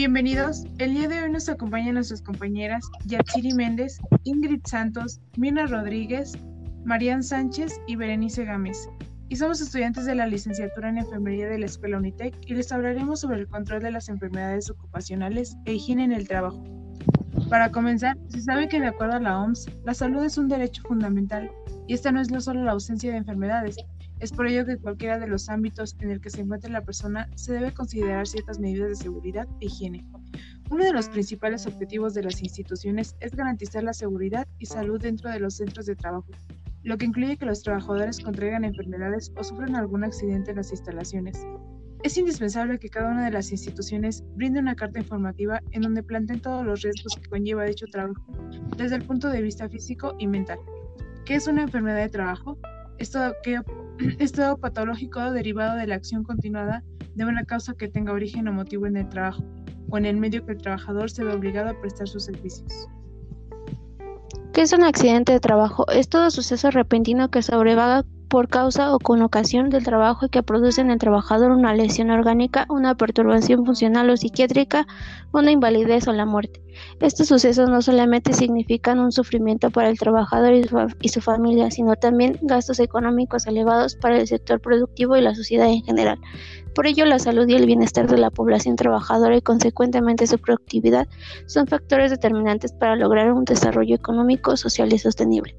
Bienvenidos. El día de hoy nos acompañan nuestras compañeras Yatsiri Méndez, Ingrid Santos, Mina Rodríguez, Marian Sánchez y Berenice Gámez. Y somos estudiantes de la licenciatura en enfermería de la Escuela Unitec y les hablaremos sobre el control de las enfermedades ocupacionales e higiene en el trabajo. Para comenzar, se sabe que de acuerdo a la OMS, la salud es un derecho fundamental y esta no es solo la ausencia de enfermedades, es por ello que cualquiera de los ámbitos en el que se encuentre la persona se debe considerar ciertas medidas de seguridad e higiene. Uno de los principales objetivos de las instituciones es garantizar la seguridad y salud dentro de los centros de trabajo, lo que incluye que los trabajadores contraigan enfermedades o sufran algún accidente en las instalaciones. Es indispensable que cada una de las instituciones brinde una carta informativa en donde planteen todos los riesgos que conlleva dicho trabajo, desde el punto de vista físico y mental. ¿Qué es una enfermedad de trabajo? Esto que estado patológico derivado de la acción continuada de una causa que tenga origen o motivo en el trabajo o en el medio que el trabajador se ve obligado a prestar sus servicios. ¿Qué es un accidente de trabajo? Es todo suceso repentino que sobrevaga por causa o con ocasión del trabajo y que produce en el trabajador una lesión orgánica, una perturbación funcional o psiquiátrica, una invalidez o la muerte. Estos sucesos no solamente significan un sufrimiento para el trabajador y su, familia, sino también gastos económicos elevados para el sector productivo y la sociedad en general. Por ello, la salud y el bienestar de la población trabajadora y consecuentemente su productividad son factores determinantes para lograr un desarrollo económico, social y sostenible.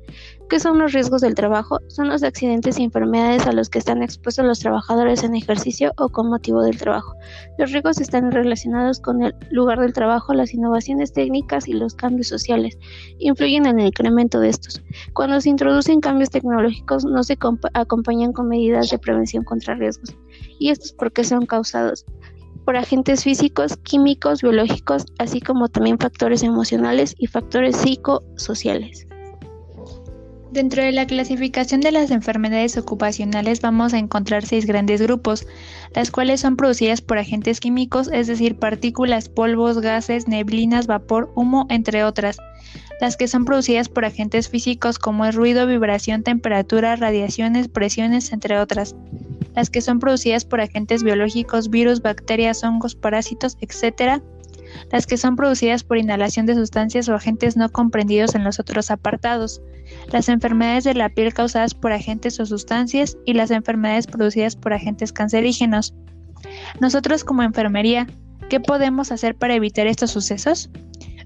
¿Qué son los riesgos del trabajo? Son los accidentes y enfermedades a los que están expuestos los trabajadores en ejercicio o con motivo del trabajo. Los riesgos están relacionados con el lugar del trabajo, las innovaciones técnicas y los cambios sociales. Influyen en el incremento de estos. Cuando se introducen cambios tecnológicos no se acompañan con medidas de prevención contra riesgos. Y estos porque son causados por agentes físicos, químicos, biológicos, así como también factores emocionales y factores psicosociales. Dentro de la clasificación de las enfermedades ocupacionales vamos a encontrar seis grandes grupos, las cuales son producidas por agentes químicos, es decir, partículas, polvos, gases, neblinas, vapor, humo, entre otras. Las que son producidas por agentes físicos como el ruido, vibración, temperatura, radiaciones, presiones, entre otras las que son producidas por agentes biológicos, virus, bacterias, hongos, parásitos, etc., las que son producidas por inhalación de sustancias o agentes no comprendidos en los otros apartados, las enfermedades de la piel causadas por agentes o sustancias y las enfermedades producidas por agentes cancerígenos. Nosotros como enfermería, ¿qué podemos hacer para evitar estos sucesos?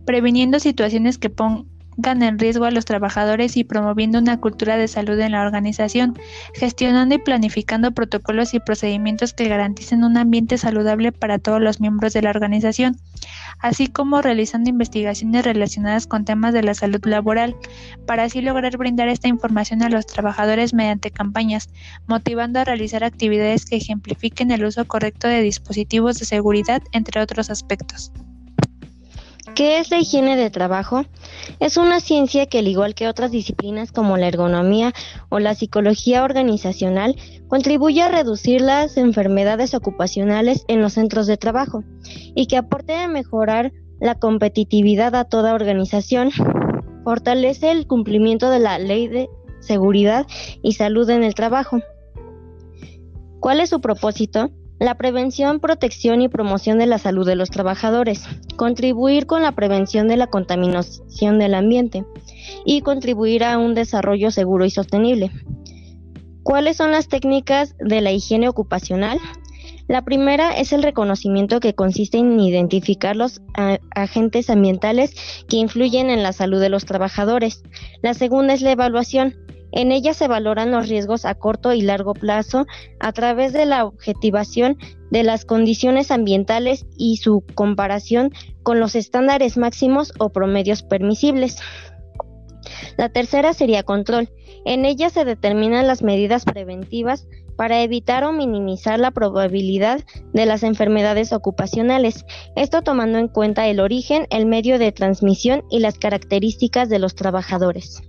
Previniendo situaciones que pongan en riesgo a los trabajadores y promoviendo una cultura de salud en la organización, gestionando y planificando protocolos y procedimientos que garanticen un ambiente saludable para todos los miembros de la organización, así como realizando investigaciones relacionadas con temas de la salud laboral, para así lograr brindar esta información a los trabajadores mediante campañas, motivando a realizar actividades que ejemplifiquen el uso correcto de dispositivos de seguridad, entre otros aspectos. ¿Qué es la higiene de trabajo? Es una ciencia que, al igual que otras disciplinas como la ergonomía o la psicología organizacional, contribuye a reducir las enfermedades ocupacionales en los centros de trabajo y que aporte a mejorar la competitividad a toda organización, fortalece el cumplimiento de la ley de seguridad y salud en el trabajo. ¿Cuál es su propósito? La prevención, protección y promoción de la salud de los trabajadores, contribuir con la prevención de la contaminación del ambiente y contribuir a un desarrollo seguro y sostenible. ¿Cuáles son las técnicas de la higiene ocupacional? La primera es el reconocimiento que consiste en identificar los agentes ambientales que influyen en la salud de los trabajadores. La segunda es la evaluación, en ella se valoran los riesgos a corto y largo plazo a través de la objetivación de las condiciones ambientales y su comparación con los estándares máximos o promedios permisibles. La tercera sería control. En ella se determinan las medidas preventivas para evitar o minimizar la probabilidad de las enfermedades ocupacionales, esto tomando en cuenta el origen, el medio de transmisión y las características de los trabajadores.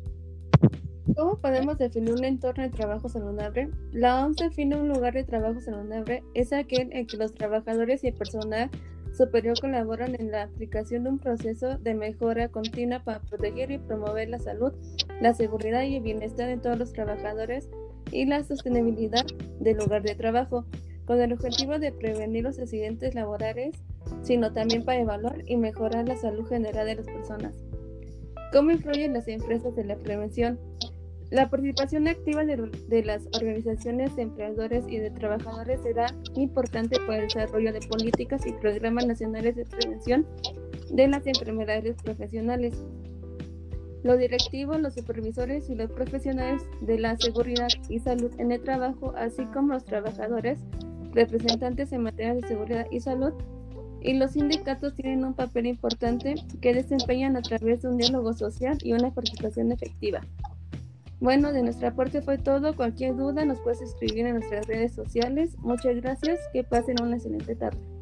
¿Cómo podemos definir un entorno de trabajo saludable? La OMS define un lugar de trabajo saludable es aquel en que los trabajadores y el personal superior colaboran en la aplicación de un proceso de mejora continua para proteger y promover la salud, la seguridad y el bienestar de todos los trabajadores y la sostenibilidad del lugar de trabajo, con el objetivo de prevenir los accidentes laborales, sino también para evaluar y mejorar la salud general de las personas. ¿Cómo influyen las empresas en la prevención? La participación activa de, las organizaciones de empleadores y de trabajadores será importante para el desarrollo de políticas y programas nacionales de prevención de las enfermedades profesionales. Los directivos, los supervisores y los profesionales de la seguridad y salud en el trabajo, así como los trabajadores, representantes en materia de seguridad y salud, y los sindicatos tienen un papel importante que desempeñan a través de un diálogo social y una participación efectiva. Bueno, de nuestra parte fue todo. Cualquier duda nos puedes escribir en nuestras redes sociales. Muchas gracias. Que pasen una excelente tarde.